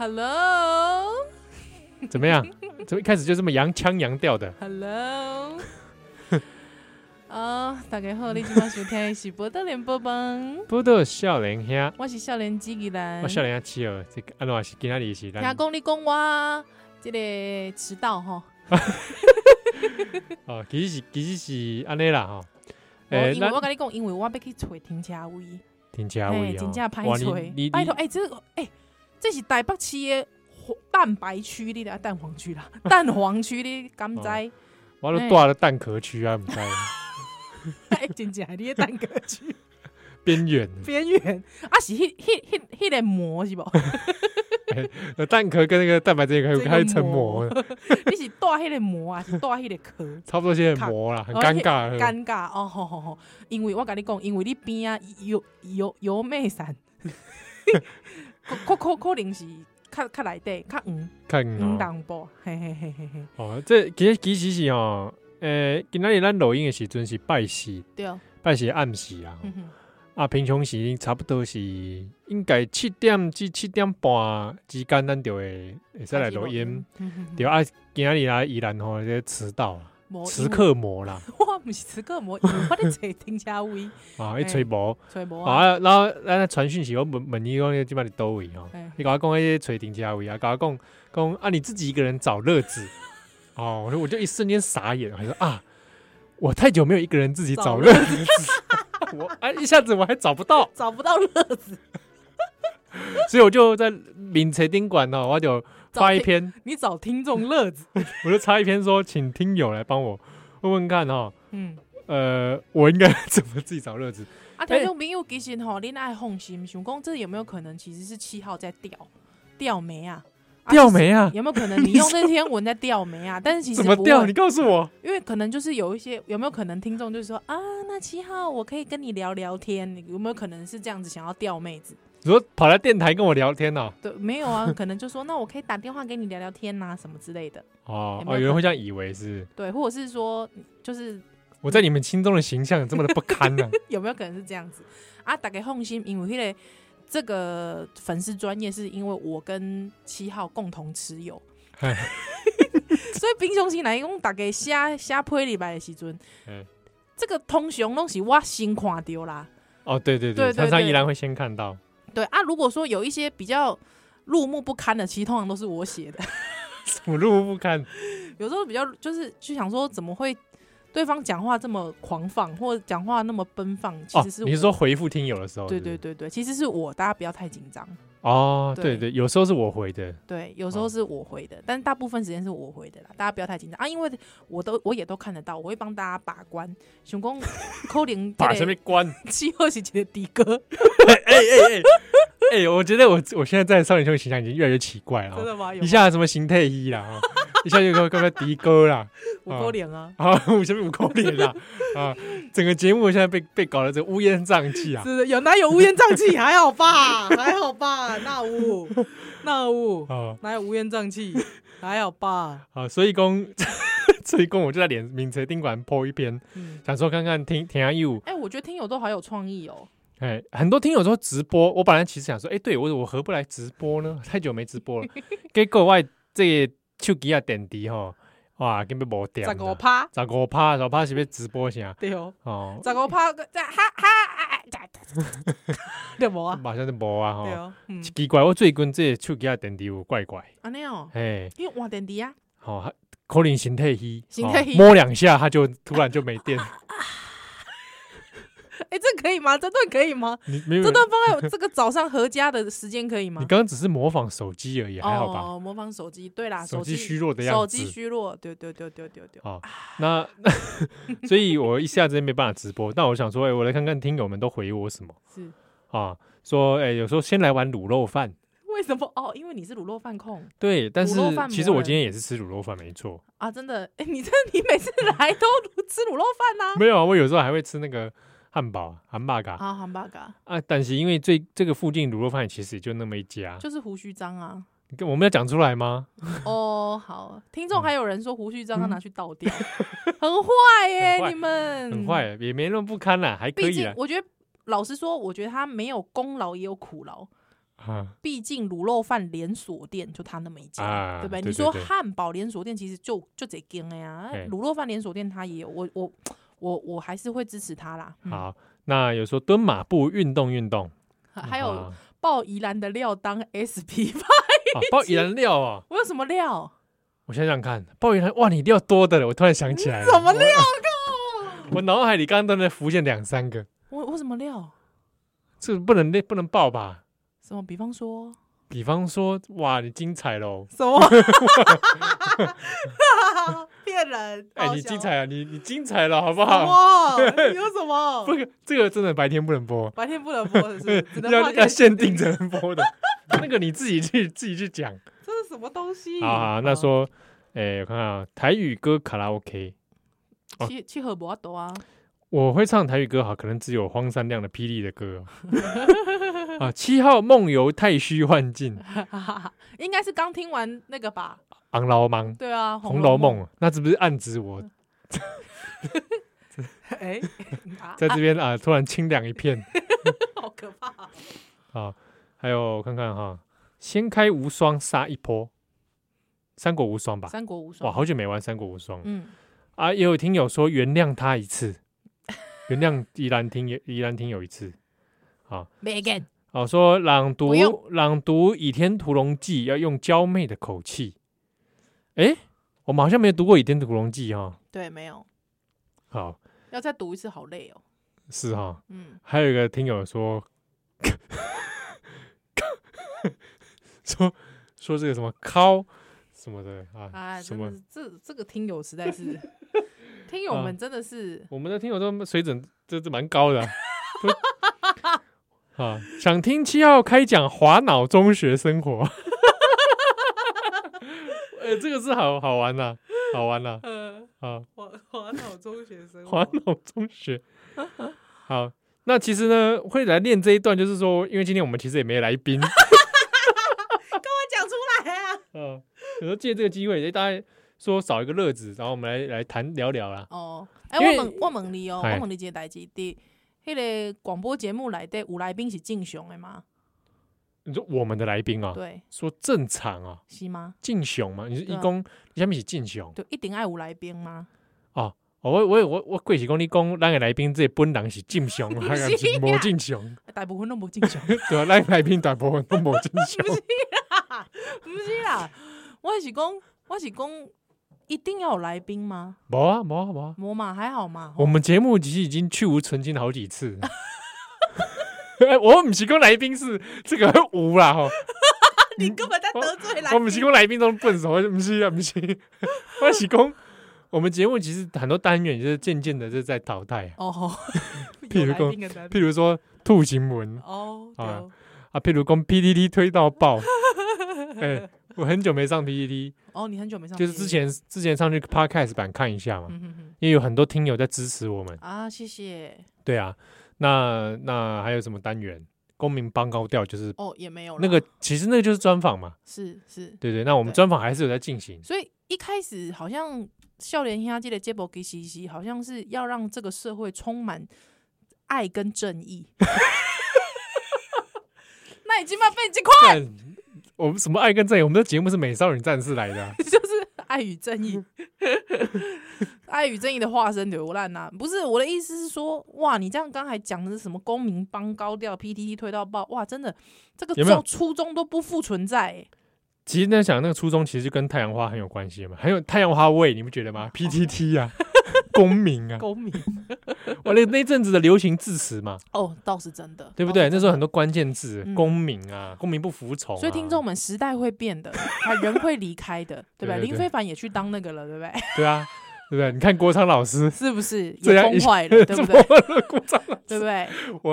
Hello，怎么样？怎么一开始就这么洋腔洋调的？Hello，啊，uh, 大家好，你今晚收听的是波多连播帮，波多少年兄，我是少年机器人，我少年阿七哦，这个安怎是今仔日是？听讲你讲我这个迟到哈，哦，其实是其实是安尼啦哈，诶，因为我跟你讲，因为我要去找停车位，停车位真正歹找，拜托，哎，这个哎。这是台北市的蛋白区，你的蛋黄区啦，蛋黄区你敢知？我都住了蛋壳区啊，唔知。哎，真正你的蛋壳区边缘，边缘啊，是迄、迄、迄、迄个膜是不？蛋壳跟那个蛋白质还有还一层膜。你是带迄个膜啊，是带迄个壳？差不多些膜啦，很尴尬。尴尬哦，因为我跟你讲，因为你边啊有有有妹伞。可可可能是较较内底较黄，较黄淡薄，嘿嘿嘿嘿嘿。哦，这其实其实是哦，诶，今仔日咱录音的时阵是拜四，对，拜四暗时啊。啊，平常时差不多是应该七点至七点半之间，咱就会会使来录音。对啊，今仔日来依然吼这迟到。磁刻膜啦，我不是磁刻膜，我在找停车位。啊，一吹膜，吹膜啊，然后咱传讯息，我问问你讲，你今摆伫叨位哦？你跟我讲迄个吹停车位啊，跟我讲讲啊，你自己一个人找乐子。哦，我说我就一瞬间傻眼，我说啊，我太久没有一个人自己找乐子，我哎一下子我还找不到，找不到乐子，所以我就在名车宾馆呢，我就。发一篇，你找听众乐子，我就插一篇说，请听友来帮我问问看哈，嗯，呃，我应该 怎么自己找乐子？啊，听众朋友其实吼，恁爱放心，想讲这有没有可能其实是七号在钓钓梅啊？钓梅啊？有没有可能你用 那篇文在钓梅啊？但是其实怎么钓？你告诉我，因为可能就是有一些有没有可能听众就是说啊，那七号我可以跟你聊聊天，有没有可能是这样子想要钓妹子？你说跑来电台跟我聊天呢？对，没有啊，可能就说那我可以打电话给你聊聊天呐，什么之类的。哦哦，有人会这样以为是？对，或者是说，就是我在你们心中的形象这么的不堪呢？有没有可能是这样子啊？大家放心，因为这个粉丝专业是因为我跟七号共同持有，所以平常心来讲，大家写写配礼拜的时阵，这个通常都是我先看到啦。哦，对对对，常常依然会先看到。对啊，如果说有一些比较入目不堪的，其实通常都是我写的。什么入目不堪？有时候比较就是就想说，怎么会对方讲话这么狂放，或者讲话那么奔放？其实是、哦、你是说回复听友的时候是不是？对对对对，其实是我，大家不要太紧张。哦，对对，有时候是我回的，对，有时候是我回的，但是大部分时间是我回的啦，大家不要太紧张啊，因为我都我也都看得到，我会帮大家把关。熊公扣零把什么关？七号是几的的哥？哎哎哎哎，我觉得我我现在在少年兄的形象已经越来越奇怪了，真的吗？一下什么形态一啦，一下就说刚刚的哥啦，五勾脸啊，啊，五什么五勾脸啦，啊，整个节目现在被被搞得这乌烟瘴气啊，是有哪有乌烟瘴气？还好吧，还好吧。那无那无啊，哪有乌烟瘴气？还好吧。啊，所以公，所以公，我就在脸名车宾馆 po 一篇，嗯、想说看看听听下有。哎、欸，我觉得听友都好有创意哦。哎、欸，很多听友说直播，我本来其实想说，哎、欸，对我我何不来直播呢？太久没直播了，给国外这个手机啊电池吼。哇，根本无掉。十五趴，十五趴，十五趴是要直播啥？对哦。哦，十五趴在哈哈，对 无啊？马上就无啊！吼，奇怪，我最近这个手机啊电池有怪怪。安尼哦。哎，因为换电池啊。好，可能形态虚，形态虚，摸两下它就突然就没电。哎，这可以吗？这段可以吗？你没有这段放在 这个早上合家的时间可以吗？你刚刚只是模仿手机而已，还好吧？哦，模仿手机，对啦，手机虚弱的样子，手机虚弱，对对对对对对。好，那 所以，我一下子没办法直播。但我想说，哎，我来看看听友们都回我什么？是啊，说，哎，有时候先来碗卤肉饭。为什么？哦，因为你是卤肉饭控。对，但是其实我今天也是吃卤肉饭，没错。啊，真的？哎，你这 你每次来都吃卤肉饭呢？没有啊，我有时候还会吃那个。汉堡，汉堡嘎啊，汉堡嘎啊！但是因为最这个附近卤肉饭其实也就那么一家，就是胡须张啊。你跟我们要讲出来吗？哦，好，听众还有人说胡须张他拿去倒掉，很坏耶！你们。很坏，也没那么不堪啦，还可以。我觉得老实说，我觉得他没有功劳也有苦劳。毕竟卤肉饭连锁店就他那么一家，啊、对不对，你说汉堡连锁店其实就就这间了呀，卤肉饭连锁店他也有，我我我我还是会支持他啦。嗯、好，那有说蹲马步运动运动，还有报宜兰的料当 SP 派，报宜兰料啊？我有什么料？我想想看，报宜兰哇，你料多的了，我突然想起来了，什么料？我脑海里刚刚都在浮现两三个，我我什么料？这不能不能爆吧？什么？比方说，比方说，哇，你精彩喽！什么？骗人！哎、欸，你精彩啊！你你精彩了，好不好？哇，有什么？不，这个真的白天不能播，白天不能播的是，是要要限定才能播的。那个你自己去自己去讲，这是什么东西？啊，那说，哎、欸，我看看啊，台语歌卡拉 OK，七七和博多啊。我会唱台语歌，好，可能只有荒山亮的《霹雳》的歌啊。七号梦游太虚幻境，应该是刚听完那个吧？红楼梦，对啊，《红楼梦》那是不是暗指我？哎，在这边啊，突然清凉一片，好可怕啊！还有我看看哈，掀开无双杀一波，三国无双吧？三国无双，哇，好久没玩三国无双。嗯，啊，也有听友说原谅他一次。原谅宜兰听宜兰听有一次，好，好说朗读朗读《倚天屠龙记》要用娇媚的口气。哎，我们好像没有读过《倚天屠龙记》哈。对，没有。好，要再读一次，好累哦。是哈，嗯。还有一个听友说，说说这个什么尻什么的啊？什么？这这个听友实在是。听友们真的是，我们的听友都水准这这蛮高的。啊，想听七号开讲华脑中学生活。哎，这个是好好玩呐，好玩呐。嗯，好。华华脑中学生活，华脑中学。好，那其实呢，会来练这一段，就是说，因为今天我们其实也没来宾。跟我讲出来啊。嗯，有时候借这个机会，给大家。说少一个乐子，然后我们来来谈聊聊啦。哦，哎、欸，我问我问你哦，我问你一个代志，的，那个广播节目来的有来宾是正常的吗？你说我们的来宾啊？对，说正常啊？是吗？正常吗？你是义工？你下面是正常？就一定爱有来宾吗？哦，我我我我贵是讲你讲，咱个来宾这本人是正常 还是无正常？大部分都无正常。对啊，咱来宾大部分都无正常。不是啦，不是啦，我是讲，我是讲。一定要有来宾吗？没啊，没啊，没啊，没嘛，还好嘛。我们节目其实已经去无存菁好几次。我们提供来宾是这个无啦哈。你根本在得罪来宾。我们提供来宾都笨手，不是啊，不是。我是讲我们节目其实很多单元就是渐渐的就在淘汰。哦，譬如说，譬如说兔形文哦啊啊，譬如说 PPT 推到爆。哎。我很久没上 PPT 哦，你很久没上，就是之前之前上去 Podcast 版看一下嘛，因为有很多听友在支持我们啊，谢谢。对啊，那那还有什么单元？公民帮高调就是哦，也没有那个，其实那个就是专访嘛，是是，对对。那我们专访还是有在进行，所以一开始好像少年兄这个节目给西西，好像是要让这个社会充满爱跟正义。那已经嘛被这块。我们什么爱跟正义？我们的节目是美少女战士来的，啊，就是爱与正义，爱与正义的化身流浪呐！不是我的意思是说，哇，你这样刚才讲的是什么公民帮高调，PTT 推到爆，哇，真的这个初初衷都不复存在，欸。其实在想那个初衷，其实就跟太阳花很有关系嘛，很有太阳花味，你不觉得吗？PTT 啊。公民啊，公民，我那那阵子的流行字词嘛，哦，倒是真的，对不对？那时候很多关键字，公民啊，公民不服从，所以听众们，时代会变的，人会离开的，对不 对？林非凡也去当那个了，对不对？对啊，对不对？你看郭昌老师是不是 也崩坏了，对不对？郭昌老师，对不对？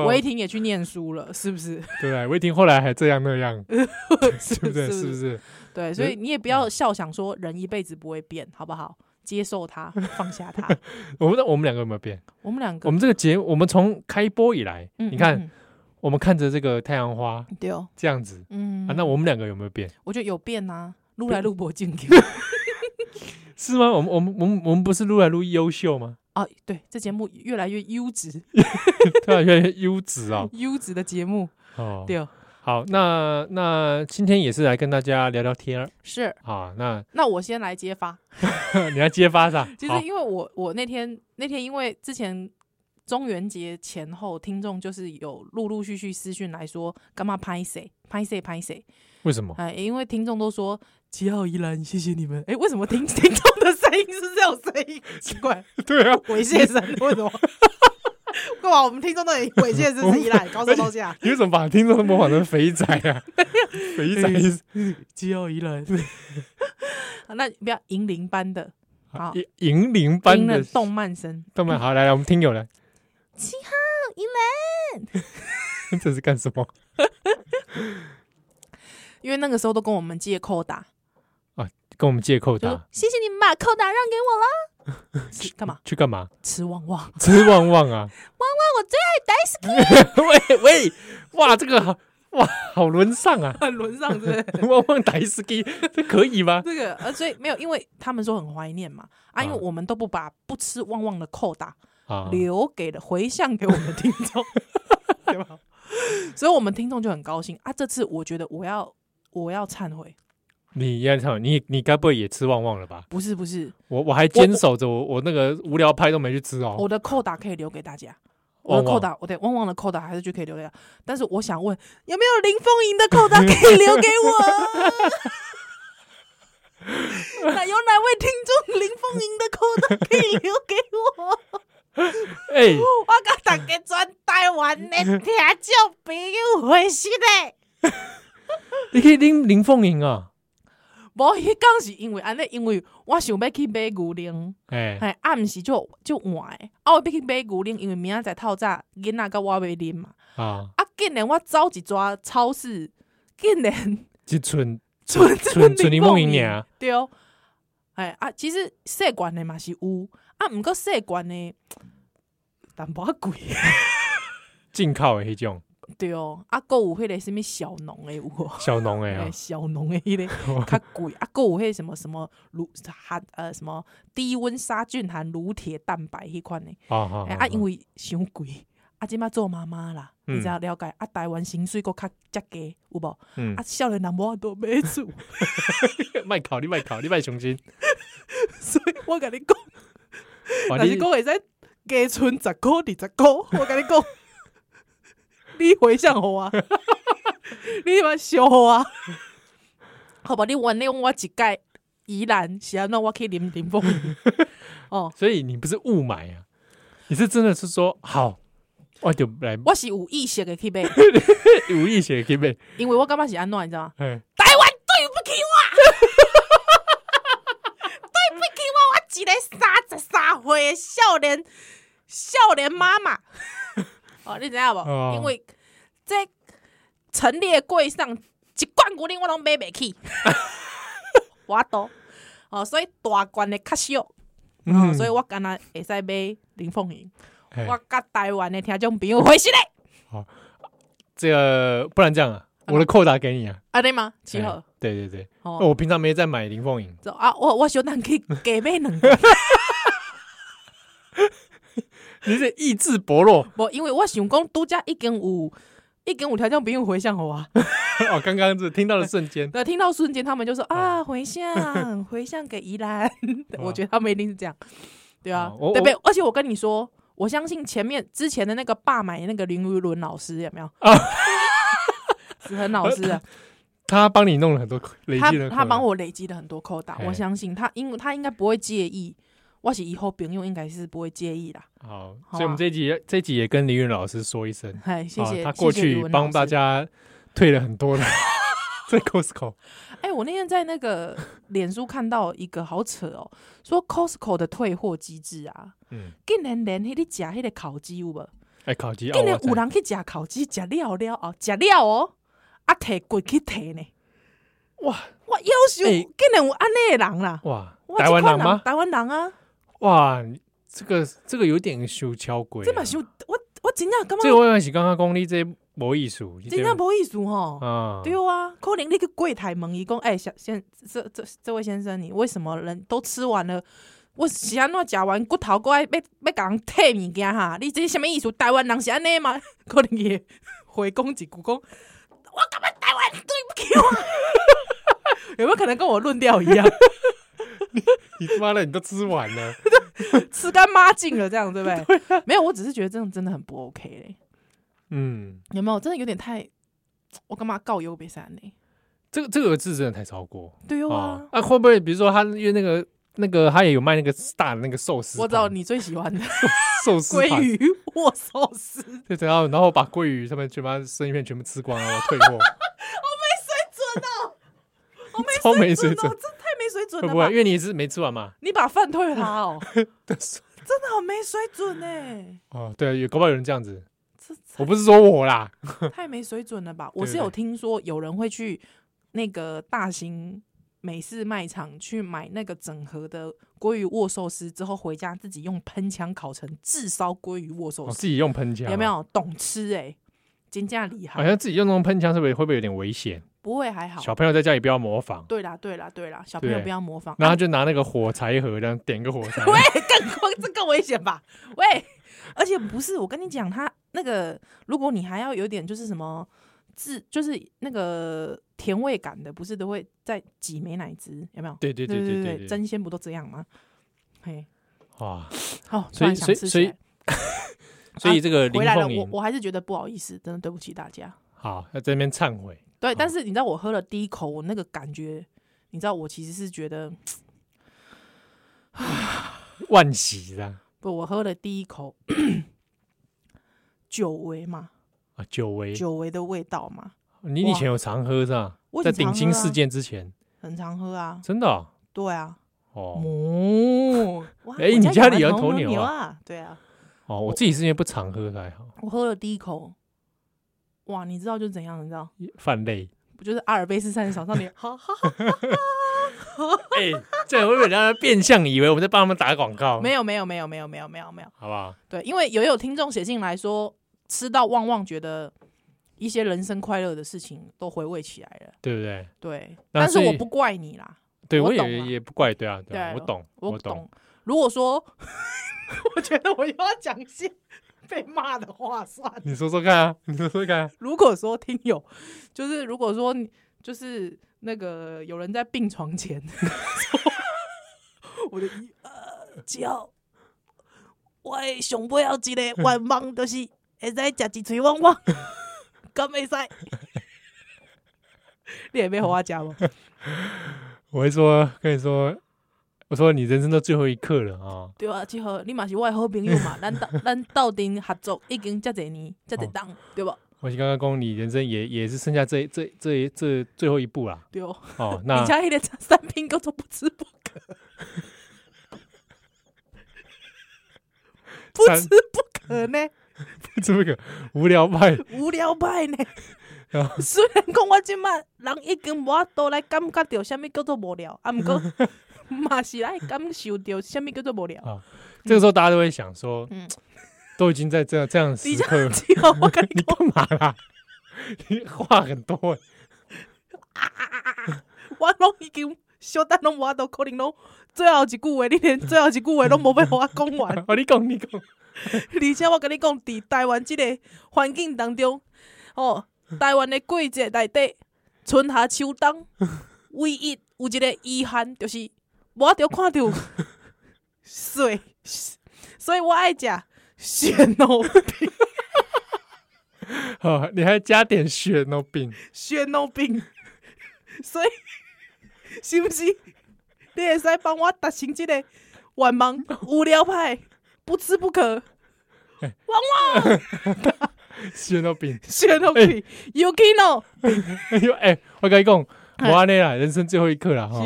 韦霆也去念书了，是不是？对不对？韦霆后来还这样那样，是不是？是不是？对，所以你也不要笑，想说人一辈子不会变，好不好？接受他，放下他。我们我们两个有没有变？我们两个，我们这个节，我们从开播以来，你看，我们看着这个太阳花，对哦，这样子，嗯，啊，那我们两个有没有变？我觉得有变呐，录来录播进去，是吗？我们我们我们我们不是录来录优秀吗？啊，对，这节目越来越优质，对啊，越来越优质啊，优质的节目哦，对。好，那那今天也是来跟大家聊聊天儿。是好，那那我先来揭发，你来揭发啥？其实因为我我那天那天因为之前中元节前后，听众就是有陆陆续续私讯来说，干嘛拍谁拍谁拍谁？为什么？哎，因为听众都说七号依兰，谢谢你们。哎，为什么听 听众的声音是这种声音？奇怪，对啊，猥亵声，为什么？过往我们听众都很猥亵，是不是？宜兰高手高下，你为什么把听众都模仿成肥仔啊？肥仔七号宜兰，那不要银铃般的，好银铃般的动漫声，动漫好来来，我们听友来，七号依兰，这是干什么？因为那个时候都跟我们借扣打啊，跟我们借扣打，谢谢你们把扣打让给我了。去干嘛？去干嘛？吃旺旺，吃旺旺啊！旺旺，我最爱 Daisuke。喂喂，哇，这个好哇，好轮上啊，很轮上，对不对？旺旺 Daisuke，这可以吗？这个呃，所以没有，因为他们说很怀念嘛啊，因为我们都不把不吃旺旺的扣打啊留给了回向给我们的听众，对吧？所以我们听众就很高兴啊。这次我觉得我要。我要忏悔，你要忏悔，你你该不会也吃旺旺了吧？不是不是，我我还坚守着我我那个无聊拍都没去吃哦。我的扣打可以留给大家，我的扣打，我的旺旺的扣打还是就可以留给。但是我想问，有没有林凤营的扣打可以留给我？那有哪位听众林凤营的扣打可以留给我？哎、欸，我跟大家全台湾的听众朋友回信的。你可以拎林凤营啊？无，迄讲是因为安尼，因为我想要去买牛奶，哎、欸，暗时就就晚，啊，我要去买牛奶，因为明仔载透早囡仔甲我要啉嘛，啊，啊，竟然我走一抓超市，竟然一 寸寸寸寸林凤营尔，对。哦，哎啊，其实细罐的嘛是有，啊，毋过细罐的 淡薄仔贵，进口的迄种。对哦，啊，阁有迄个什么小农诶，有 小农诶啊，小农诶，迄个 较贵，啊，阁有迄什么什么乳含呃什么低温杀菌含乳铁蛋白迄款诶，啊，啊，因为伤贵，啊，即马做妈妈啦，你了解？啊，台湾薪水阁较较低，有无？啊，少年人无法度买厝，卖考你卖考你卖雄心，所以我甲你讲，但是讲会使加存十箍二十箍，我甲你讲。你回向好啊，你嘛笑好啊，好吧？你原谅我一届，宜兰是安怎我去林林凤 哦，所以你不是雾霾啊，你是真的是说好，我就来，我是有意识的去买，有意识的去买，因为我感觉是安怎，你知道吗？台湾对不起我，对不起我，我一个三十三岁的少年少年妈妈。哦，你知影无？哦、因为这陈列柜上一罐牛奶我拢买袂起，我都。哦，所以大罐的较少，嗯，所以我干那会使买林凤营，嘿。我甲台湾的听众朋友回信嘞。好，这个不然这样啊，我的扣打给你啊，啊对吗？七号，对对对，哦、我平常没在买林凤营，啊，我我小胆可以给买两个。你是意志薄弱，不，因为我想讲独家一点五，一点五条件不用回向好啊。哦，刚刚是听到的瞬间，对，听到瞬间他们就说啊，回向，回向给宜兰。我觉得他们一定是这样，对啊，对不对？而且我跟你说，我相信前面之前的那个霸买那个林如伦老师有没有啊？子恒老师，他帮你弄了很多累积的，他帮我累积了很多扣打，我相信他，因为他应该不会介意。我是以后朋友应该是不会介意啦。好，所以我们这一集这集也跟林云老师说一声，嗨，谢谢。他过去帮大家退了很多的，在 Costco。哎，我那天在那个 脸书看到一个好扯哦，说 Costco 的退货机制啊，嗯，竟然连迄个假迄个烤鸡有无？哎，烤鸡，竟然有人去吃烤鸡，吃了了哦，吃了哦，啊，提贵去提呢，哇哇，优秀，竟然有安尼的人啦，哇，台湾人吗？台湾人啊。哇，这个这个有点修巧鬼，这么修，我我真正感觉这个我也是刚刚讲你这无意思，真正无意思吼。啊，对啊，可能那个柜台问伊讲，哎，小先这这这位先生，你为什么人都吃完了，我是安怎食完骨头过来要要甲人退物件哈？你这是什么意思？台湾人是安尼吗？可能也回讲一句讲，我感觉台湾对不起我？有没有可能跟我论调一样？你妈的，你都吃完了，吃干抹净了，这样对不对？没有，我只是觉得这样真的很不 OK 嘞。嗯，有没有真的有点太？我干嘛告优别山呢？这个这个字真的太超过。对啊，哦、啊，会不会比如说他因为那个那个他也有卖那个大的那个寿司？我知道你最喜欢的寿司鲑鱼握寿司。对，然后然后把鲑鱼上面全把生鱼片全部吃光了，我退货。我没水准哦！我没超没水准，没水准的吧？不会，因为你是没吃完嘛。你把饭退了他哦。真的好没水准呢。哦，对啊，有搞不好有人这样子。我不是说我啦，太没水准了吧？我是有听说有人会去那个大型美式卖场去买那个整盒的鲑鱼握寿司，之后回家自己用喷枪烤成炙烧鲑鱼握寿司。自己用喷枪有没有？懂吃哎，真正厉害。好像自己用那种喷枪，是不是会不会有点危险？不会，还好。小朋友在家里不要模仿。对啦，对啦，对啦，小朋友不要模仿。然后就拿那个火柴盒这样点个火柴。喂，更这更危险吧？喂。而且不是，我跟你讲，他那个，如果你还要有点就是什么自，就是那个甜味感的，不是都会再挤美奶汁，有没有？对对对对对，真鲜不都这样吗？嘿，哇，好，所以所以所以所以这个回来了，我我还是觉得不好意思，真的对不起大家。好，要在这边忏悔。对，但是你知道我喝了第一口，我那个感觉，你知道我其实是觉得万喜的。不，我喝了第一口久违嘛，啊，久违，久违的味道嘛。你以前有常喝是吧？在顶新事件之前，很常喝啊。真的？对啊。哦。哎，你家里有头牛啊？对啊。哦，我自己是因为不常喝还好。我喝了第一口，哇，你知道就怎样？你知道？泛泪。不就是阿尔卑斯山上面？哈哈哈哈哎，这会不会让人变相以为我们在帮他们打广告？没有，没有，没有，没有，没有，没有，没有，好不好？对，因为有有听众写信来说，吃到旺旺，觉得一些人生快乐的事情都回味起来了，对不对？对，但是我不怪你啦，对我也也不怪，对啊，对，我懂，我懂。如果说，我觉得我又要讲些 被骂的话，算了，你说说看啊，你说说看。如果说听友，就是如果说就是。那个有人在病床前，我的一呃叫，我上不要一个愿望，就是会使食一嘴旺旺，敢会使？你也没和我讲吗？我会说，跟你说，我说你人生的最后一刻了啊！对啊，最后你嘛是我的好朋友嘛，咱咱斗阵合作已经这几年，这几档，对吧？我是刚刚讲，你人生也也是剩下这这这这最后一步啦。对哦，哦，那你家一点三拼哥都不吃不可，不吃不可呢？不吃不可，无聊派，无聊派呢？虽然讲我今麦人已经无多来感觉到什么叫做无聊，啊，不过嘛是来感受到什么叫做无聊。啊，这个时候大家都会想说，嗯。都已经在这样这样时刻，你干嘛啦？你话很多哎、啊！我拢已经小等拢无都可能拢最后一句话，你连最后一句话拢无要互我讲完。哦，你讲你讲，而且我跟你讲，伫台湾即个环境当中，哦，台湾的季节内底，春夏秋冬，唯一有一个遗憾，就是我得看到水，所以我爱食。雪糯饼，好，你还加点雪糯饼，雪糯饼，所以是不是？你会使帮我达成这个愿望？无聊派，不吃不可。旺旺，雪糯饼，雪糯饼，Yukino。哎呦，哎，我跟你讲，我安尼啦，人生最后一刻啦哈。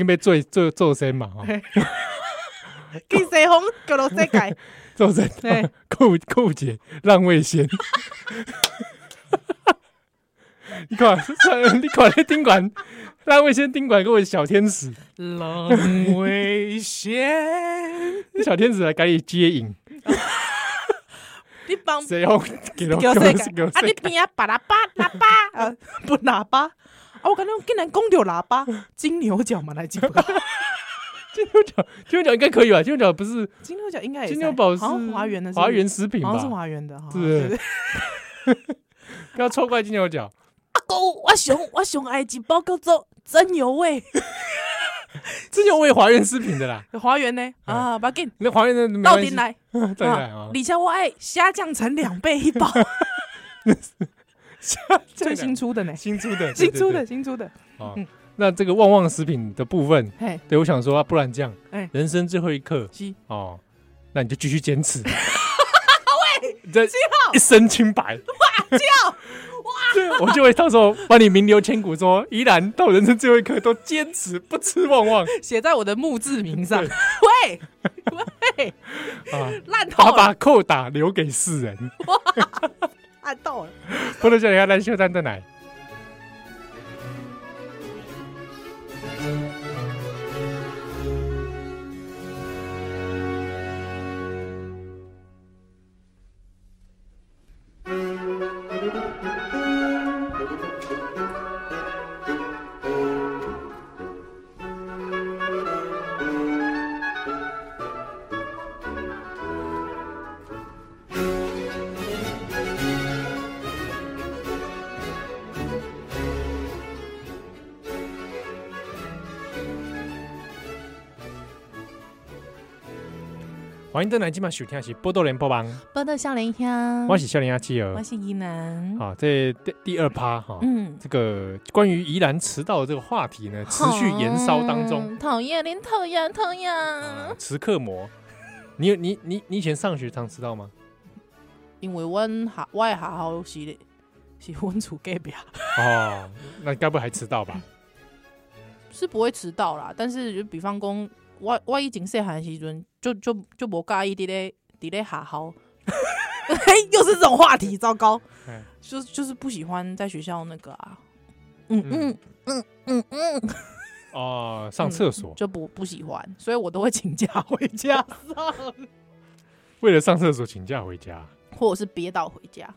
哦，你准备做做做先嘛哈。去西方，叫做世界，做人酷酷姐浪味仙。你看，你看那宾馆，浪味仙宾馆各位小天使，浪味仙，小天使来给你接引。你帮西方叫世界，啊你边啊把喇叭喇叭啊不喇叭，啊我感觉竟然讲到喇叭，金牛角嘛来接。金牛角，金牛角应该可以吧？金牛角不是金牛角，应该金牛宝是华源的，华源食品吧？好像是华源的，是。要错怪金牛角。阿公，我熊我熊爱一包叫做真牛味，真牛味华源食品的啦，华源呢？啊，把给那华源的到底来，对啊，李强我爱虾酱成两倍一包，最新出的呢，新出的，新出的，新出的。哦，那这个旺旺食品的部分，对，我想说，不然这样，人生最后一刻，哦，那你就继续坚持，喂，七号一身清白，哇，七号。哇！我就会到时候帮你名留千古，说依然到人生最后一刻都坚持不吃旺旺，写在我的墓志铭上。喂喂啊！烂透了，把把扣打留给世人。哇！烂透了。不能叫你看烂秀蛋在哪？欢迎登来今晚收听的是波多连播帮，波多少年香，我是少年阿七儿，我是宜兰。好，这第第二趴哈，嗯，这个关于宜兰迟到的这个话题呢，持续延烧当中。讨厌，连讨厌讨厌，迟刻魔。你有你你你以前上学常迟到吗？因为我下我的学校是是温厝隔壁。哦，那该不会还迟到吧？是不会迟到啦，但是就比方讲。我我以前细汉时阵就就就无介意伫咧伫咧下校，嘿，又是这种话题，糟糕，就就是不喜欢在学校那个啊，嗯嗯。嗯嗯嗯，哦，上厕所。就不不喜欢，所以我都会请假回家。上，为了上厕所请假回家，或者是憋到回家。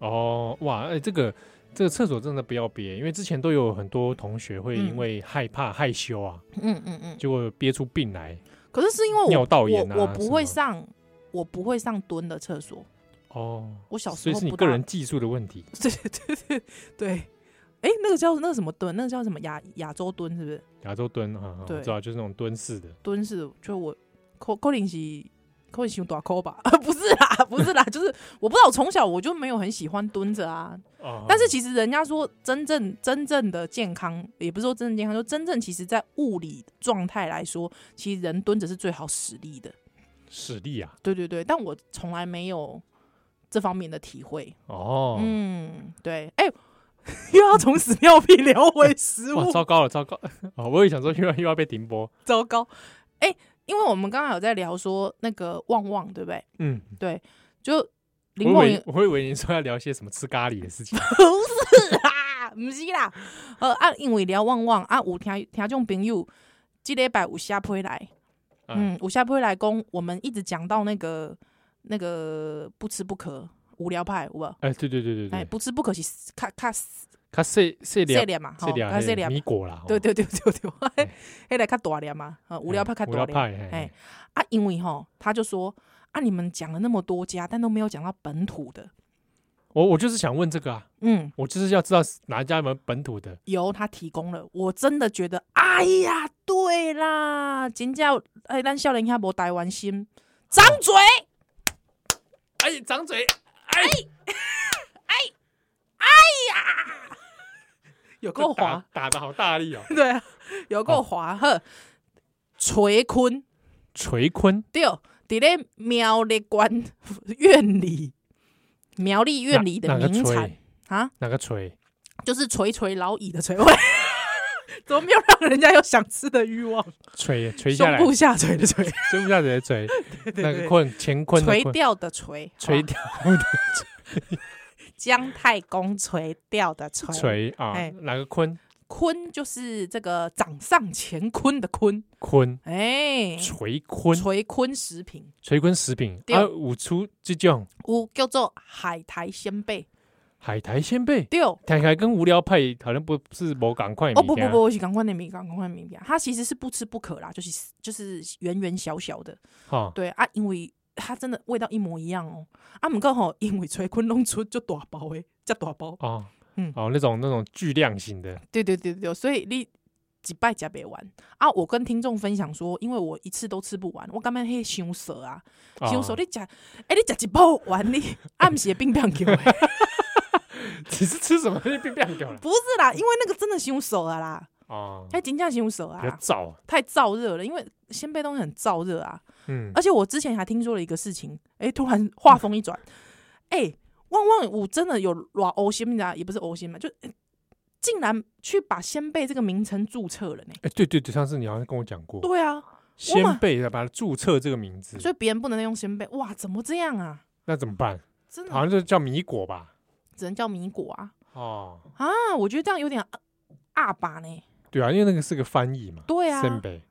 哦，哇，哎，这个。这个厕所真的不要憋，因为之前都有很多同学会因为害怕害羞啊，嗯嗯嗯，结果憋出病来。可是是因为我尿道炎啊，我不会上，我不会上蹲的厕所。哦，我小时候所以是你个人技术的问题。对对对对，哎，那个叫那个什么蹲，那个叫什么亚亚洲蹲是不是？亚洲蹲啊，对，知道就是那种蹲式的。蹲式的，就我可可能是。可以用大抠吧？不是啦，不是啦，就是我不知道，我从小我就没有很喜欢蹲着啊。哦。但是其实人家说，真正真正的健康，也不是说真正健康，就真正其实在物理状态来说，其实人蹲着是最好使力的。使力啊？对对对，但我从来没有这方面的体会。哦。嗯，对。哎、欸，又要从屎尿屁聊回食物。糟糕了，糟糕！哦，我也想说，又要又要被停播。糟糕。哎、欸。因为我们刚刚有在聊说那个旺旺，对不对？嗯，对，就林旺，我以为你说要聊些什么吃咖喱的事情，不是啦，不是啦，呃啊，因为聊旺旺啊，有听听众朋友，这礼拜有下批来，嗯，有下批来讲，我们一直讲到那个那个不吃不可无聊派，有无？哎，对对对对对，哎，不吃不可是卡卡死。较细细粒，细粒嘛，较细粒米果啦，对对对对对，迄个较大粒嘛，无聊派较大粒，哎啊，因为吼，他就说啊，你们讲了那么多家，但都没有讲到本土的。我我就是想问这个啊，嗯，我就是要知道哪一家有没有本土的。有，他提供了，我真的觉得，哎呀，对啦，真叫哎，咱少年下无台湾心，张嘴，哎，张嘴，哎，哎，哎呀！有够滑，打的好大力哦！对啊，有够滑呵。垂坤，垂坤，对，伫咧苗栗关 院里，苗栗院里的名产啊？哪个锤？就是垂垂老矣的垂。喂，怎么没有让人家有想吃的欲望？垂垂下来，胸部下垂的垂，胸部下垂的垂，那个坤，乾坤，垂钓的垂，垂钓的垂。姜太公垂钓的垂。垂啊，哪个坤？坤就是这个掌上乾坤的坤。坤，哎，垂坤。垂坤食品，垂坤食品。啊，五出这种，五叫做海苔鲜贝，海苔鲜贝，对，听起来跟无聊派好像不是某港快哦，不不不，是港快的名港快名片，它其实是不吃不可啦，就是就是圆圆小小的，哈，对啊，因为。它真的味道一模一样哦。啊，毋过吼，因为吹昆弄出就大包诶，加大包哦，嗯，哦，那种那种巨量型的，对对对对，所以你几拜加别完啊。我跟听众分享说，因为我一次都吃不完，我感觉迄伤涩啊，伤涩、哦。你食，诶、欸，你食一包完你 暗时冰冰球。你是吃什么冰冰球？不是啦，因为那个真的伤涩啊啦。哦，太金价凶手啊！燥，太燥热了，因为鲜贝东西很燥热啊。嗯，而且我之前还听说了一个事情，哎、欸，突然话锋一转，哎、欸，旺旺我真的有拉欧仙啊，也不是欧仙嘛，就、欸、竟然去把仙贝这个名称注册了呢。哎、欸，对对对，上次你好像跟我讲过。对啊，仙贝要把它注册这个名字，所以别人不能用仙贝。哇，怎么这样啊？那怎么办？真的好像就叫米果吧，只能叫米果啊。哦啊，我觉得这样有点阿爸呢。对啊，因为那个是个翻译嘛。对啊，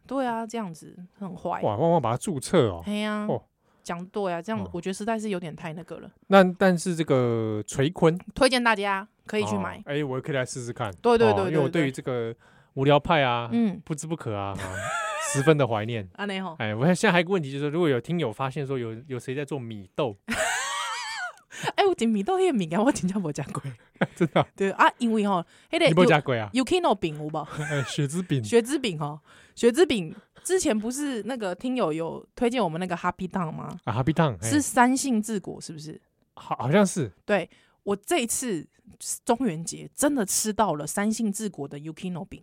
对啊，这样子很坏。哇，旺旺把它注册哦。对呀。哦，讲对啊，这样我觉得实在是有点太那个了。那但是这个垂坤推荐大家可以去买。哎，我可以来试试看。对对对，因为我对于这个无聊派啊，嗯，不知不可啊，十分的怀念。啊，你好。哎，我现在还有一个问题，就是如果有听友发现说有有谁在做米豆。哎，我点米豆那个米啊，我真正无食过，真的。对啊，因为吼，那个你无食过啊？Yukino 饼有无？雪之饼，雪之饼哈，雪之饼之前不是那个听友有推荐我们那个 Happy Town 吗？啊，Happy Town 是三幸治国，是不是？好，好像是。对，我这一次中元节真的吃到了三幸治国的 Yukino 饼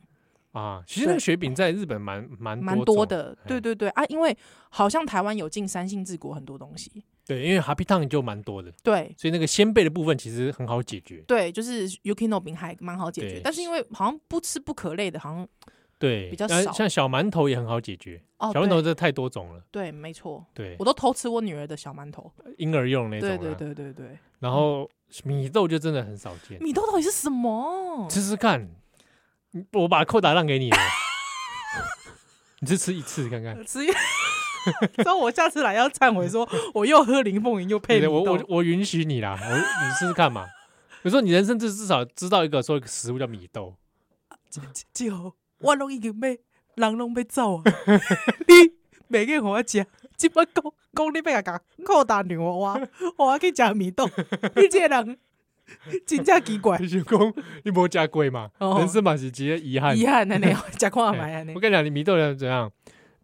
啊。其实那个雪饼在日本蛮蛮蛮多的，对对对啊，因为好像台湾有进三幸治国很多东西。对，因为 Happy Town 就蛮多的，对，所以那个鲜贝的部分其实很好解决。对，就是 Yukino 饼还蛮好解决，但是因为好像不吃不可类的，好像对比较少。像小馒头也很好解决，哦小馒头这太多种了。对，没错。对，我都偷吃我女儿的小馒头，婴儿用那种。对对对对对。然后米豆就真的很少见。米豆到底是什么？吃吃看，我把扣打让给你了，你就吃一次看看。吃一。所以我下次来要忏悔，说 我又喝林凤营又配我我我允许你啦，我你试试看嘛。比如说你人生至至少知道一个说一个食物叫米豆，就我拢已经被人拢被走啊！你每个我讲，只不过讲你别个扩大牛蛙，我去吃米豆，你这个人真正奇怪。你讲你无吃过嘛？人生嘛是几个遗憾，遗憾的那样，吃看买的。我跟你讲，你米豆要怎样？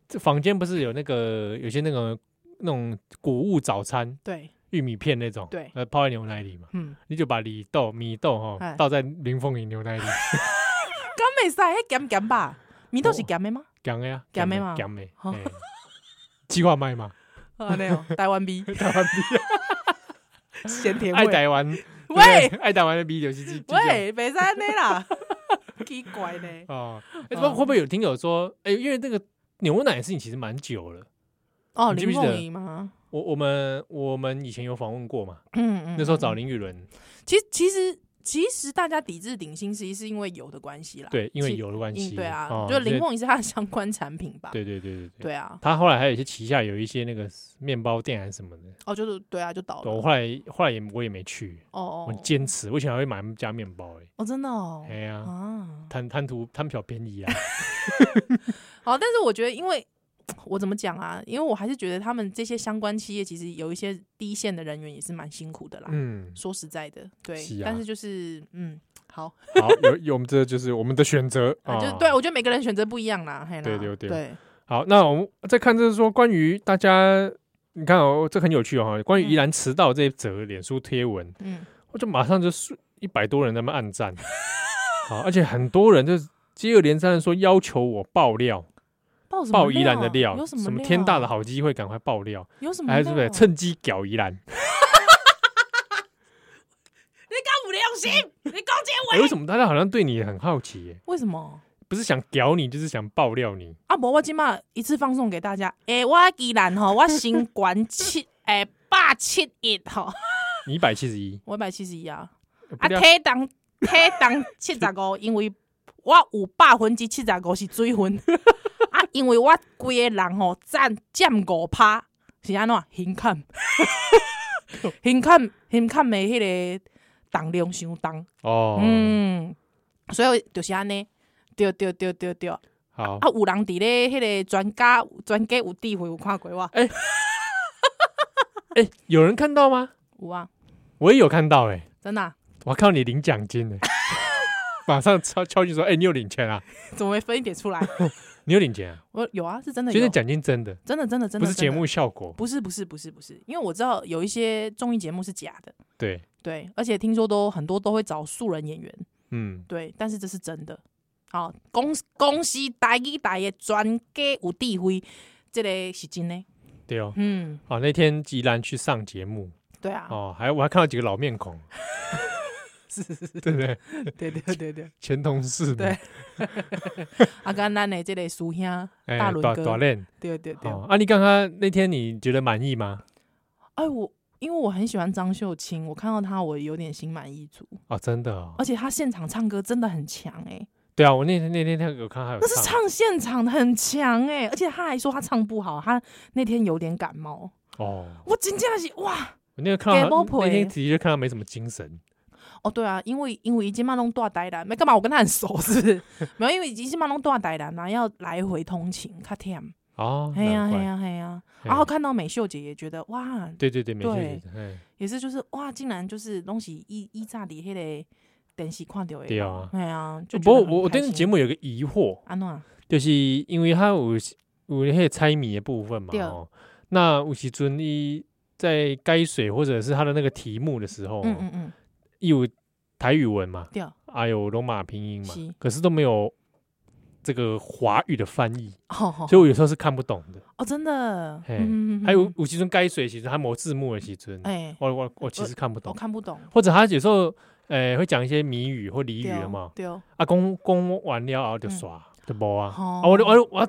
这房间不是有那个有些那个那种谷物早餐，对，玉米片那种，对，呃，泡在牛奶里嘛，嗯，你就把米豆米豆哈倒在林凤营牛奶里，咁没晒，咸咸吧？米豆是咸的吗？咸的呀，咸的吗？咸的，计划卖吗？啊，没有，台湾 B，，台湾 B，咸甜爱台湾，喂，爱台湾的 B 就是喂，没晒的啦，奇怪呢，哦，会不会有听友说，哎，因为那个。牛奶的事情其实蛮久了哦，林凤仪吗？我我们我们以前有访问过嘛，嗯嗯，那时候找林雨伦。其实其实其实大家抵制顶新，实际是因为油的关系啦。对，因为油的关系。对啊，就林凤也是它的相关产品吧？对对对对对啊！他后来还有一些旗下有一些那个面包店还是什么的。哦，就是对啊，就倒了。我后来后来也我也没去哦，我坚持，我想要买一家面包哎。哦，真的哦。哎呀啊，贪贪图贪小便宜啊。好，但是我觉得因为。我怎么讲啊？因为我还是觉得他们这些相关企业，其实有一些第一线的人员也是蛮辛苦的啦。嗯，说实在的，对。是啊。但是就是，嗯，好，好，有有我们这就是我们的选择 啊。就对，我觉得每个人选择不一样啦。对对对。对。好，那我们再看，就是说关于大家，你看哦，这很有趣哦。关于宜兰迟到这一则脸书贴文，嗯，我就马上就是一百多人在那边按赞，好，而且很多人就接二连三的说要求我爆料。爆宜兰的料，有什么，什么天大的好机会，赶快爆料！有什么？还是不是趁机屌宜兰？你敢不良心？你攻击我？为什么大家好像对你很好奇？耶？为什么？不是想屌你，就是想爆料你。啊，不，我今嘛一次放送给大家。哎，我宜兰哈，我新冠七哎 八七一哈。你一百七十一，我一百七十一啊。啊，体重体重七十五，因为我有百分之七十五是水分。因为我规个人吼占占五趴，是安怎？胸坎，胸坎，胸坎的迄个重量伤重哦。嗯，所以就是安尼，对对对对对。好啊，有人伫咧迄个专家专家有智慧有看过我。哎，哎，有人看到吗？有啊，我也有看到哎，真的，我看到你领奖金诶，马上敲敲击说，哎，你有领钱啊？怎么没分一点出来？你有领钱啊？我有啊，是真的。其实奖金真的，真的，真的，真的，不是节目效果。不是，不是，不是，不是，因为我知道有一些综艺节目是假的。对对，而且听说都很多都会找素人演员。嗯，对，但是这是真的。好，恭恭喜大一大的专家有地位，这个是真的。对哦，嗯，好，那天吉兰去上节目。对啊。哦，还我还看到几个老面孔。是是是，对不对？对对对对，前同事。对，阿甘咱的这个师兄大伦哥，对对对。啊，你刚刚那天你觉得满意吗？哎，我因为我很喜欢张秀清，我看到他我有点心满意足。哦，真的。而且他现场唱歌真的很强哎。对啊，我那天那天他有看他有。那是唱现场的很强哎，而且他还说他唱不好，他那天有点感冒。哦。我真的是哇！我那个看到那天直接看到没什么精神。哦，对啊，因为因为已经嘛拢大台南，没干嘛，我跟他很熟，是不是？没有，因为已经嘛拢大台南，然后要来回通勤，较忝。哦，嘿呀嘿呀嘿呀，然后看到美秀姐也觉得哇，对对对，美秀姐也是就是哇，竟然就是东西一一炸的迄个电视看到的，对啊，哎呀，不过我我对这节目有个疑惑，安怎？就是因为他有有那些猜谜的部分嘛，哦，那有时阵你在该水或者是他的那个题目的时候，嗯嗯嗯。有台语文嘛？对，还有罗马拼音嘛？可是都没有这个华语的翻译，所以我有时候是看不懂的。哦，真的。还有有时阵该水，其实他没字幕的时阵，哎，我我我其实看不懂，我看不懂。或者他有时候诶会讲一些谜语或俚语嘛？对哦。啊，讲讲完了然后就刷就无啊。啊，我我我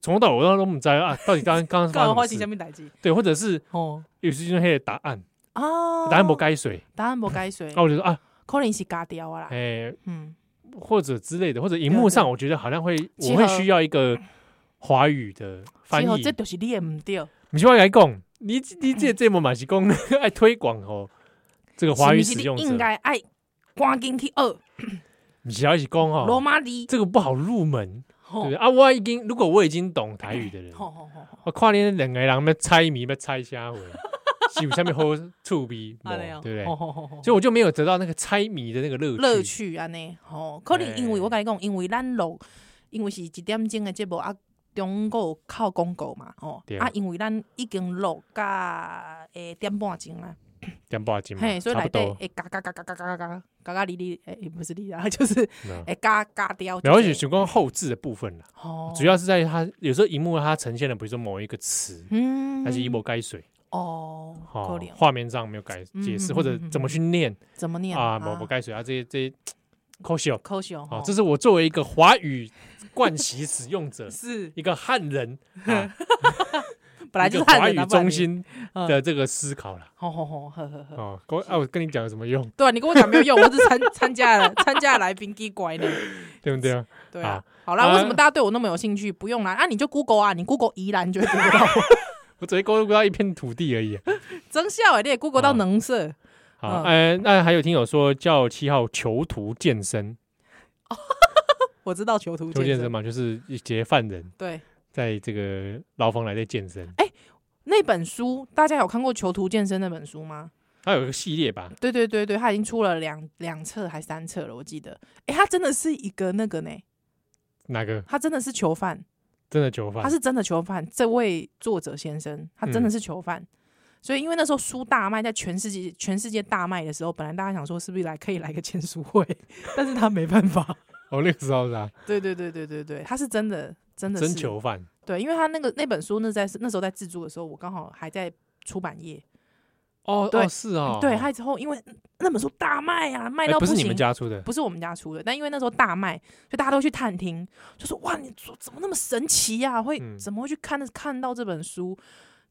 从头到尾我都不知道啊，到底刚刚刚 发生什么事？对，或者是哦，有时阵那个答案。哦，答案不该水，答案不该水。那我就说啊，可能是嘎掉啊啦。哎，嗯，或者之类的，或者荧幕上，我觉得好像会，我会需要一个华语的翻译。这就是你也唔对。不是我来讲，你你这这么嘛是讲 爱推广哦，这个华语使用者应该爱赶紧去学。不是要是讲哦，罗马尼这个不好入门，对啊？我已经如果我已经懂台语的人，我看你两个人要猜谜要猜啥货。有下面好触笔，对不对？所以我就没有得到那个猜谜的那个乐乐趣啊！呢，哦，可能因为我跟你讲，因为咱录，因为是一点钟的节目啊，中国靠广告嘛，哦，啊，因为咱已经录加诶点半钟啊，点半钟，嘿，所以来对，诶，嘎嘎嘎嘎嘎嘎嘎嘎嘎哩哩，诶，不是哩啦，就是诶，嘎嘎掉。然后就讲后置的部分了，哦，主要是在它有时候荧幕它呈现的，比如说某一个词，嗯，还是一波该水。哦，好，画面上没有改解释，或者怎么去念，怎么念啊？某某该水啊，这些这些，可惜哦，可惜哦。这是我作为一个华语惯习使用者，是一个汉人，本来就是华语中心的这个思考了。好好好，呵呵呵。哦，各位，哎，我跟你讲有什么用？对啊，你跟我讲没有用，我只参参加了参加来宾给拐呢，对不对啊？对啊。好啦，为什么大家对我那么有兴趣？不用啦，啊，你就 Google 啊，你 Google 宜兰就会听得到。我只会 Google 到一片土地而已，真笑哎！你也 Google 到能色。好，呃，那还有听友说叫七号囚徒健身，我知道囚徒健身嘛，就是一些犯人对，在这个牢房来在健身。哎，那本书大家有看过《囚徒健身》那本书吗？它有一个系列吧？对对对对，它已经出了两两册还三册了，我记得。哎，它真的是一个那个呢？哪个？它真的是囚犯。真的囚犯，他是真的囚犯。这位作者先生，他真的是囚犯。嗯、所以，因为那时候书大卖，在全世界全世界大卖的时候，本来大家想说是不是来可以来个签书会，但是他没办法。哦，那个时候是啊。对对对对对对，他是真的真的是真囚犯。对，因为他那个那本书那在那时候在制作的时候，我刚好还在出版业。哦，对，是哦，对，还之后因为那本书大卖啊，卖到不行。不是你们家出的，不是我们家出的，但因为那时候大卖，所以大家都去探听，就说哇，你怎么那么神奇呀？会怎么会去看看到这本书？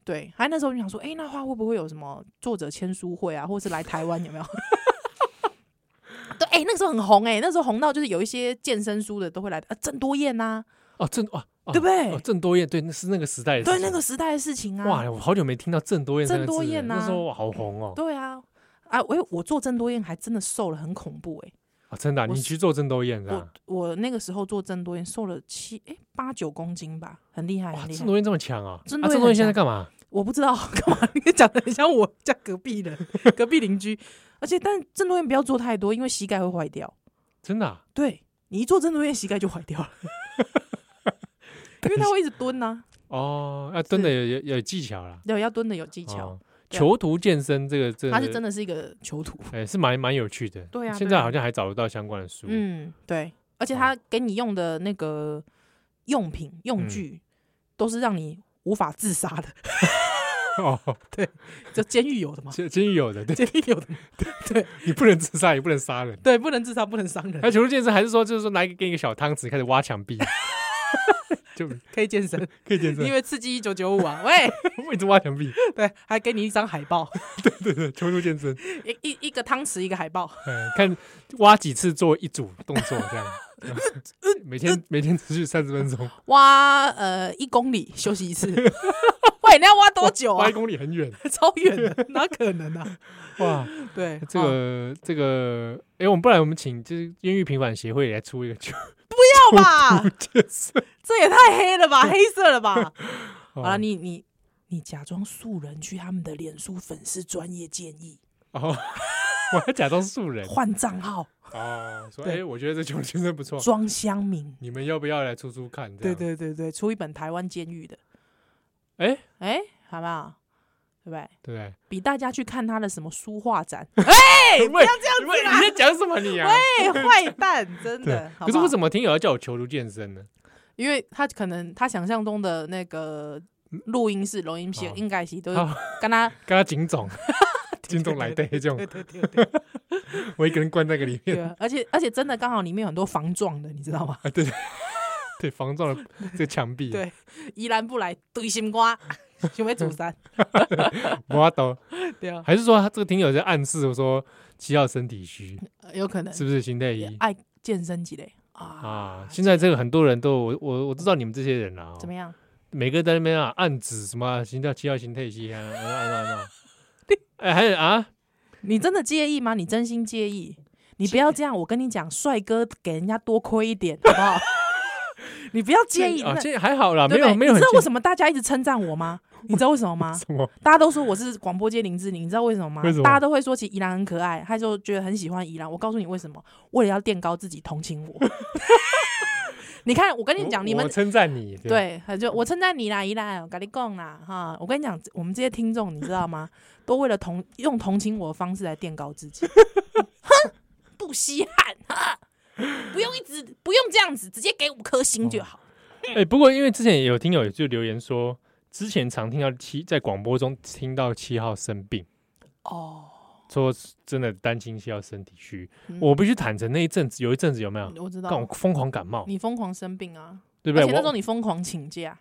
对，还那时候就想说，哎，那话会不会有什么作者签书会啊，或是来台湾有没有？对，哎，那个时候很红哎，那时候红到就是有一些健身书的都会来，呃，郑多燕呐，哦，郑哇。对不对？郑多燕，对，那是那个时代的事情。对，那个时代的事情啊。哇，我好久没听到郑多燕。郑多燕啊那时候好红哦。对啊，啊，我我做郑多燕还真的瘦了，很恐怖哎。啊，真的？你去做郑多燕是吧？我我那个时候做郑多燕，瘦了七哎八九公斤吧，很厉害，很厉害。郑多燕这么强啊？郑多燕现在干嘛？我不知道 干嘛，你讲的很像我家隔壁人、隔壁邻居。而且，但郑多燕不要做太多，因为膝盖会坏掉。真的、啊？对，你一做郑多燕，膝盖就坏掉了，因为他会一直蹲呐、啊。哦，要蹲的有有有技巧啦。对，要蹲的有技巧。哦、囚徒健身这个，这个、他是真的是一个囚徒，哎、欸，是蛮蛮有趣的。对啊，现在好像还找得到相关的书。嗯，对。而且他给你用的那个用品用具，都是让你无法自杀的。哦，对，就监狱有的嘛，监监狱有的，对，监狱有的，对，对你不能自杀，也不能杀人，对，不能自杀，不能伤人。那囚徒健身还是说，就是说拿一个给你一个小汤匙，开始挖墙壁，就 可以健身，可以健身，因为刺激一九九五啊，喂，一直挖墙壁，对，还给你一张海报，对对对，囚徒健身，一一一个汤匙一个海报，嗯，看挖几次做一组动作这样，每天每天持续三十分钟，挖呃一公里休息一次。喂，你要挖多久啊？挖一公里很远，超远的，哪可能啊？哇，对，这个这个，哎，我们不然我们请就是冤狱平反协会来出一个球，不要吧？这也太黑了吧，黑色了吧？好了，你你你假装素人去他们的脸书粉丝专业建议哦，我还假装素人换账号哦，说哎，我觉得这球真的不错，装乡民，你们要不要来出出看？对对对对，出一本台湾监狱的。哎哎、好不好？对不对？对，比大家去看他的什么书画展。哎、欸，不要这样子啦！你在讲什么你啊？喂，坏蛋，真的。可是为什么听友要叫我求助健身呢？因为他可能他想象中的那个录音室、录音室应该是都是跟他 跟他警总，警总来的这种。对对对对，我一个人关在个里面。而且而且真的刚好里面有很多防撞的，你知道吗？对对。对，防撞的这个墙壁。对，宜兰不来堆心瓜，想要主山。我懂。对啊，还是说他这个听友在暗示我说七号身体虚，有可能是不是心态一爱健身之类啊？啊，现在这个很多人都我我我知道你们这些人啊，怎么样？每个在那边啊暗指什么心跳七号心态虚啊 啊啊啊！哎，还有啊，你真的介意吗？你真心介意？你不要这样，我跟你讲，帅哥给人家多亏一点，好不好？你不要介意，这还好啦，没有没有。你知道为什么大家一直称赞我吗？你知道为什么吗？什么？大家都说我是广播界林志玲，你知道为什么吗？大家都会说起宜兰很可爱，他就觉得很喜欢宜兰。我告诉你为什么？为了要垫高自己，同情我。你看，我跟你讲，你们称赞你，对，就我称赞你啦，宜兰，我跟你讲啦，哈，我跟你讲，我们这些听众，你知道吗？都为了同用同情我的方式来垫高自己。哼，不稀罕哈。不用一直不用这样子，直接给五颗星就好。哎、哦欸，不过因为之前也有听友就留言说，之前常听到七在广播中听到七号生病哦，说真的担心七号身体虚。嗯、我必须坦诚，那一阵子有一阵子有没有？我知道，我疯狂感冒，你疯狂生病啊，对不对？而且那时候你疯狂请假，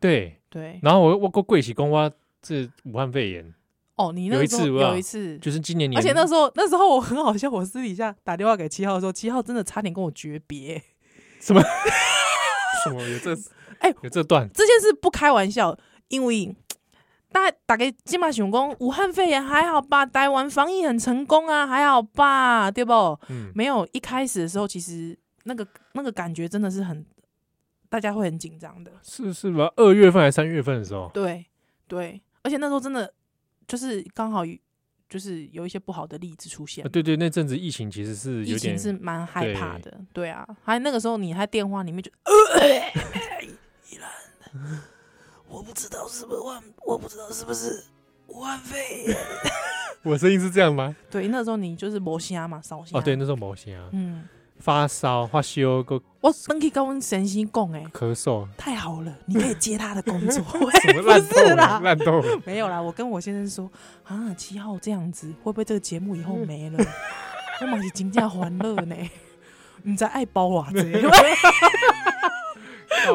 对对。然后我我过贵喜公挖这武汉肺炎。哦，你那一次有一次，就是今年年，而且那时候那时候我很好笑，我私底下打电话给七号说，七号真的差点跟我诀别，什么 什么有这哎有这段这件事不开玩笑，因为大大概金马熊公武汉肺炎还好吧，台湾防疫很成功啊，还好吧，对不？嗯，没有一开始的时候，其实那个那个感觉真的是很，大家会很紧张的，是是吧？二月份还是三月份的时候，对对，而且那时候真的。就是刚好，就是有一些不好的例子出现。对对，那阵子疫情其实是有点，疫情是蛮害怕的。对，对啊，还那个时候你还电话里面就，依然，我不知道是不是万，我不知道是不是武汉肺炎。我声音是这样吗？对，那时候你就是魔仙嘛，烧仙。哦，对，那时候魔仙啊。嗯。发烧、发烧，个我本去跟我神仙讲哎，咳嗽太好了，你可以接他的工作。什么烂透了？烂透了？没有啦，我跟我先生说啊，七号这样子会不会这个节目以后没了？我嘛是真正欢乐呢，你在爱包啊？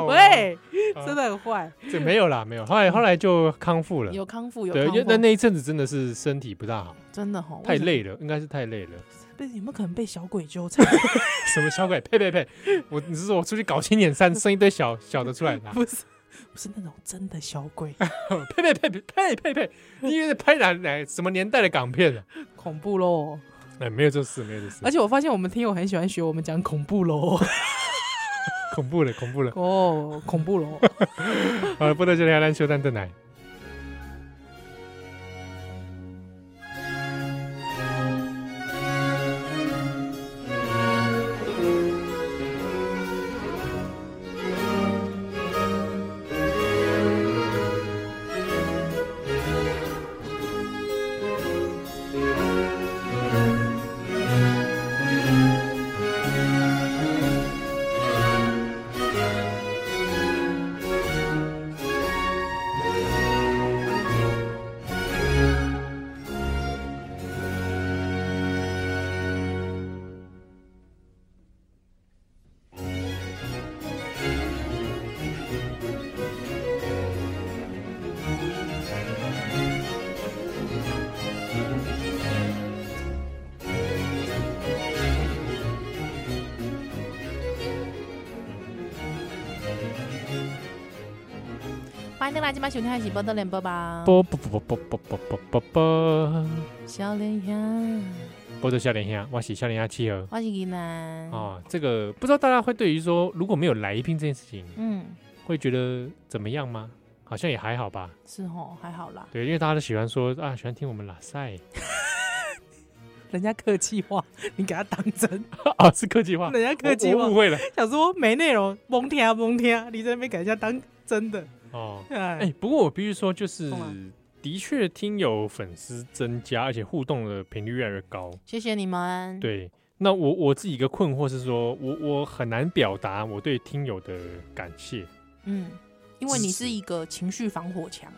喂，真的很坏。这没有啦，没有。后来后来就康复了，有康复有。对，因为那那一阵子真的是身体不大好，真的好，太累了，应该是太累了。不是有没有可能被小鬼纠缠？什么小鬼？呸呸呸！我你是说我出去搞青年三，生一堆小小的出来的？不是，不是那种真的小鬼。呸呸呸呸呸呸！你以为是拍哪哪什么年代的港片啊？恐怖喽！哎，没有这事，没有这事。而且我发现我们听友很喜欢学我们讲恐怖喽，恐怖了，恐怖了。哦，恐怖喽！好了，不得就来来修蛋炖奶。来今晚收听的是波多连播吧。波波波波波波波波波。少年兄，波多少年兄，我是少年兄七号，我是伊南。哦，这个不知道大家会对于说如果没有来宾这件事情，嗯，会觉得怎么样吗？好像也还好吧。是哦，还好啦。对，因为大家都喜欢说啊，喜欢听我们拉赛。人家客气话，你给他当真啊？是客气话，人家客气话，误会了。想说没内容，甭听甭听，你在那边给人家当真的哦。哎、欸，不过我必须说，就是的确听友粉丝增加，而且互动的频率越来越高。谢谢你们。对，那我我自己一个困惑是说，我我很难表达我对听友的感谢。嗯，因为你是一个情绪防火墙。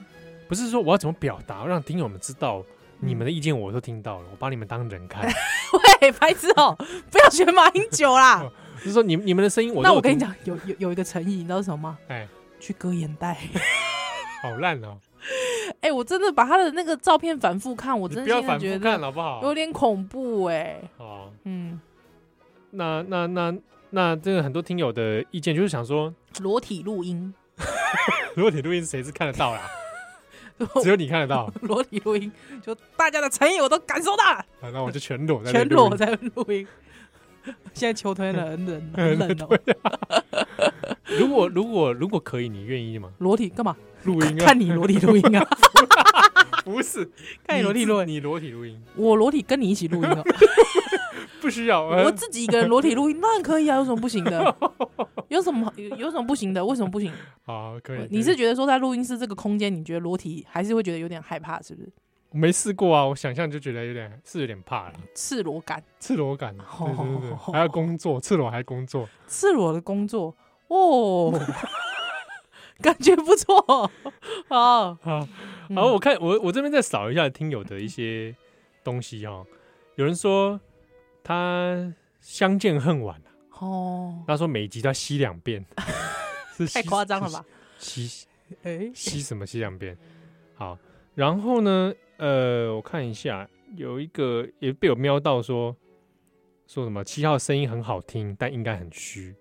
不是说我要怎么表达，让听友们知道。你们的意见我都听到了，我把你们当人看。喂，白痴哦，不要学马英九啦！就是说，你你们的声音我，那我跟你讲，有有有一个诚意，你知道什么吗？哎，去割眼袋，好烂哦！哎，我真的把他的那个照片反复看，我真的觉得好不好？有点恐怖哎。哦，嗯，那那那那这个很多听友的意见就是想说，裸体录音，裸体录音谁是看得到啦？只有你看得到裸体录音，就大家的诚意我都感受到了。啊，那我就全裸在全裸在录音。现在秋天了，很冷，很冷哦。如果如果如果可以，你愿意吗？裸体干嘛？录音啊？看你裸体录音啊？不是，看你裸体录音。你裸体录音，我裸体跟你一起录音哦。不需要，我自己一个人裸体录音，那可以啊，有什么不行的？有什么有有什么不行的？为什么不行？好，可以。你是觉得说在录音室这个空间，你觉得裸体还是会觉得有点害怕，是不是？我没试过啊，我想象就觉得有点是有点怕了。赤裸感，赤裸感，对对对，还要工作，赤裸还工作，赤裸的工作哦，感觉不错。好好好，我看我我这边再扫一下听友的一些东西哦，有人说。他相见恨晚哦，他说每集都要吸两遍，是太夸张了吧？吸，哎，吸什么吸两遍？好，然后呢？呃，我看一下，有一个也被我瞄到说，说什么七号声音很好听，但应该很虚。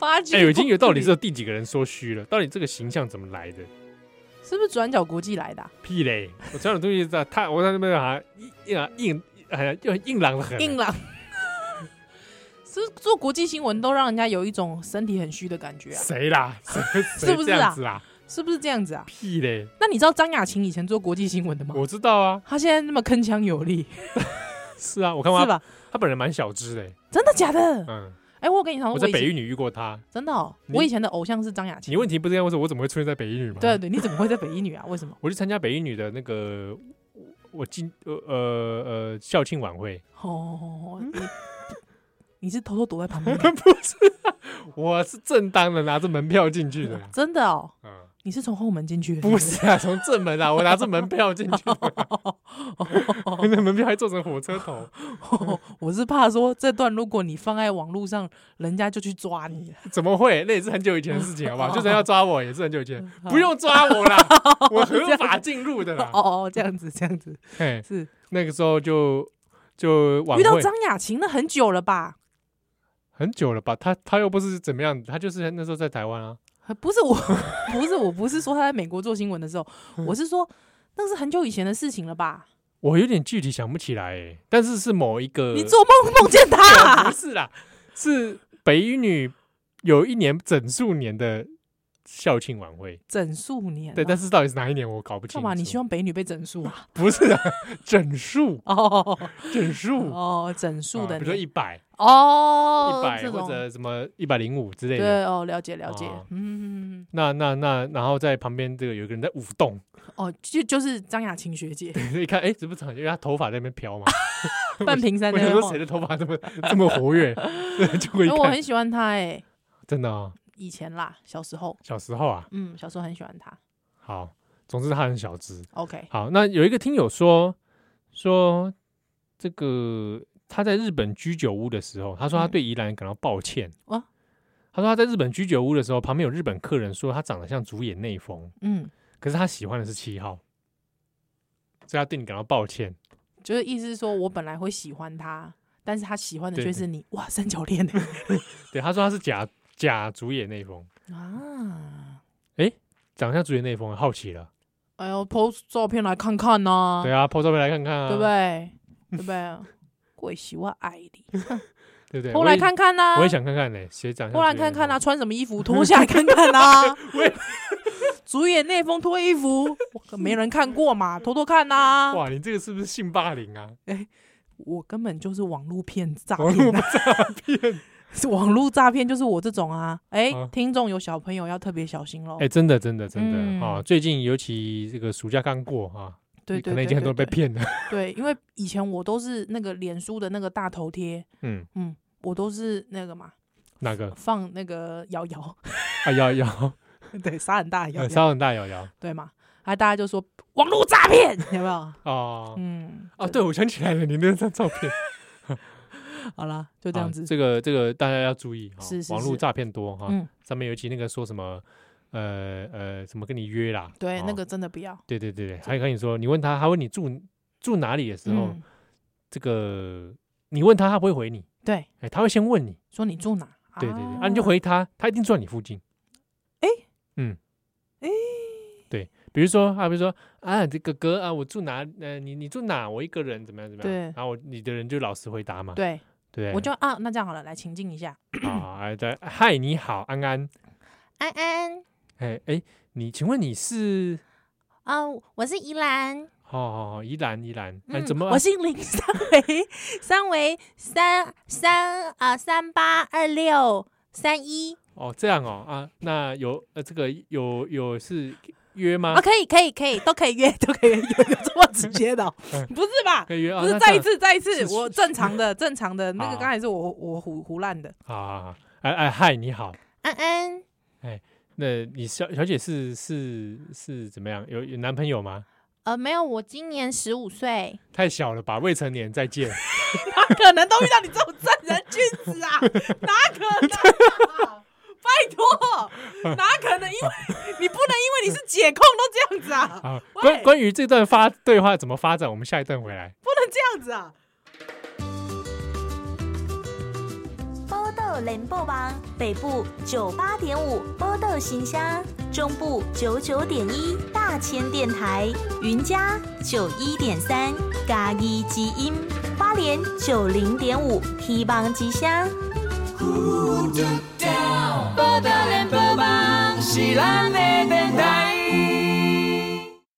哎，已经有到底是有第几个人说虚了？到底这个形象怎么来的？是不是转角国际来的？屁嘞！我转角东西在他，我在那边啊，硬硬。哎呀，就硬朗的很。硬朗，是做国际新闻都让人家有一种身体很虚的感觉啊。谁啦？是不是啊？是不是这样子啊？屁嘞！那你知道张雅琴以前做国际新闻的吗？我知道啊。她现在那么铿锵有力。是啊，我看过。是吧？她本人蛮小只的。真的假的？嗯。哎，我跟你讲，我在北一女遇过他。真的哦。我以前的偶像是张雅琴。你问题不是这样，我说我怎么会出现在北一女吗？对对，你怎么会在北一女啊？为什么？我去参加北一女的那个。我今呃呃呃校庆晚会哦，你你是偷偷躲在旁边？不是，我是正当的拿着门票进去的。真的哦，嗯，你是从后门进去的？不是啊，从正门啊，我拿着门票进去的。那门票还做成火车头。我是怕说这段如果你放在网络上，人家就去抓你。怎么会？那也是很久以前的事情，好不好？就算要抓我，也是很久以前，不用抓我啦，我合法进入的啦。哦哦，这样子，这样子，嘿，是那个时候就就遇到张雅琴，那很久了吧？很久了吧？他他又不是怎么样，他就是那时候在台湾啊。不是我，不是我，不是说他在美国做新闻的时候，我是说那是很久以前的事情了吧？我有点具体想不起来，哎，但是是某一个，你做梦梦见他？不是啦，是北一女有一年整数年的。校庆晚会整数年，对，但是到底是哪一年我搞不清楚。干嘛？你希望北女被整数啊？不是啊，整数哦，整数哦，整数的，比如说一百哦，一百或者什么一百零五之类的。对哦，了解了解。嗯，那那那，然后在旁边这个有一个人在舞动。哦，就就是张雅琴学姐。一看，哎，这不长，因为她头发在那边飘嘛。半屏山。我想说谁的头发这么这么活跃？就会。我很喜欢她，哎，真的啊。以前啦，小时候，小时候啊，嗯，小时候很喜欢他。好，总之他很小只。OK，好，那有一个听友说说这个他在日本居酒屋的时候，他说他对宜兰感到抱歉。哇、嗯，他说他在日本居酒屋的时候，旁边有日本客人说他长得像主演内丰，嗯，可是他喜欢的是七号，所以他对你感到抱歉。就是意思是说我本来会喜欢他，但是他喜欢的却是你。哇，三角恋。对，他说他是假。假竹野内丰啊，哎，长相主演那封好奇了。哎呦，po 照片来看看呐。对啊，po 照片来看看啊，对不对？对不对？贵喜我爱你，对不对？过来看看呐。我也想看看呢，谁长相？过来看看呐，穿什么衣服脱下来看看呐。主演那封脱衣服，没人看过嘛，偷偷看呐。哇，你这个是不是性霸凌啊？哎，我根本就是网络骗诈骗。网络诈骗。网络诈骗就是我这种啊！哎，听众有小朋友要特别小心喽！哎，真的，真的，真的啊！最近尤其这个暑假刚过啊，对对，可能已经很多人被骗了。对，因为以前我都是那个脸书的那个大头贴，嗯嗯，我都是那个嘛，哪个放那个摇摇 啊摇摇，对，撒很大摇，撒很大摇摇，对嘛？还大家就说网络诈骗，有没有？哦，嗯，哦，对，我想起来了，你那张照片。好啦，就这样子。这个这个大家要注意哈，是是网络诈骗多哈。上面尤其那个说什么呃呃什么跟你约啦，对，那个真的不要。对对对对，还跟你说，你问他，他问你住住哪里的时候，这个你问他，他不会回你。对，哎，他会先问你说你住哪？对对对，啊，你就回他，他一定住在你附近。哎，嗯，哎，对，比如说啊，比如说啊，这哥哥啊，我住哪？呃，你你住哪？我一个人怎么样怎么样？对，然后你的人就老实回答嘛。对。对，我就啊，那这样好了，来情境一下。啊，对，嗨，你好，安安，安安，哎哎，你，请问你是？啊，我是宜兰。好好好，宜兰宜兰，哎，怎么？我姓林，三维，三维，三三啊，三八二六三一。哦，这样哦，啊，那有呃，这个有有是。约吗？啊，可以，可以，可以，都可以约，都可以，约有这么直接的？不是吧？可以约，不是再一次，再一次，我正常的，正常的那个刚才是我我胡胡乱的。啊，哎哎，嗨，你好，安安。哎，那你小小姐是是是怎么样？有有男朋友吗？呃，没有，我今年十五岁。太小了吧？未成年，再见。哪可能都遇到你这种 正人君子啊？哪可能？拜托，哪可能？因为你不能因为你是解控都这样子啊！啊，关关于这段发对话怎么发展，我们下一段回来。不能这样子啊！波豆联播网北部九八点五，波豆新乡中部九九点一，大千电台云嘉九一点三，嘉义之音花莲九零点五，希望之乡。报道联播网是咱的电台。